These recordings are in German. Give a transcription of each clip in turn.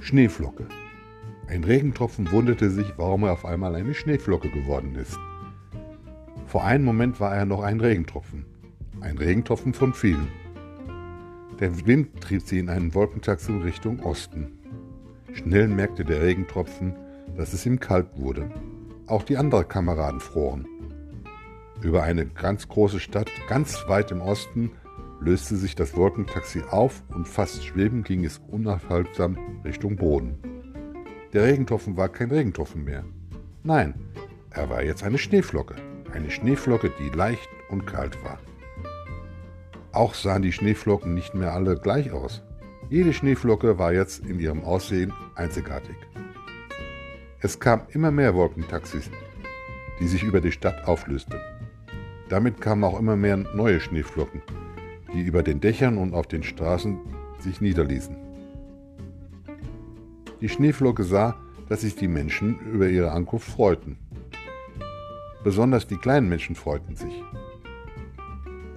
Schneeflocke. Ein Regentropfen wunderte sich, warum er auf einmal eine Schneeflocke geworden ist. Vor einem Moment war er noch ein Regentropfen. Ein Regentropfen von vielen. Der Wind trieb sie in einen Wolkentaxi Richtung Osten. Schnell merkte der Regentropfen, dass es ihm kalt wurde. Auch die anderen Kameraden froren. Über eine ganz große Stadt ganz weit im Osten löste sich das Wolkentaxi auf und fast schwebend ging es unaufhaltsam Richtung Boden. Der Regentropfen war kein Regentropfen mehr. Nein, er war jetzt eine Schneeflocke. Eine Schneeflocke, die leicht und kalt war. Auch sahen die Schneeflocken nicht mehr alle gleich aus. Jede Schneeflocke war jetzt in ihrem Aussehen einzigartig. Es kamen immer mehr Wolkentaxis, die sich über die Stadt auflösten. Damit kamen auch immer mehr neue Schneeflocken, die über den Dächern und auf den Straßen sich niederließen. Die Schneeflocke sah, dass sich die Menschen über ihre Ankunft freuten. Besonders die kleinen Menschen freuten sich.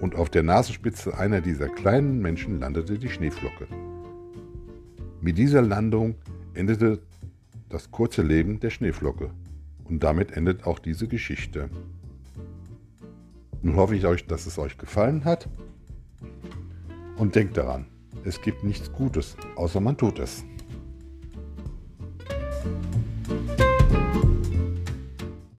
Und auf der Nasenspitze einer dieser kleinen Menschen landete die Schneeflocke. Mit dieser Landung endete das kurze Leben der Schneeflocke. Und damit endet auch diese Geschichte. Nun hoffe ich euch, dass es euch gefallen hat. Und denkt daran, es gibt nichts Gutes, außer man tut es.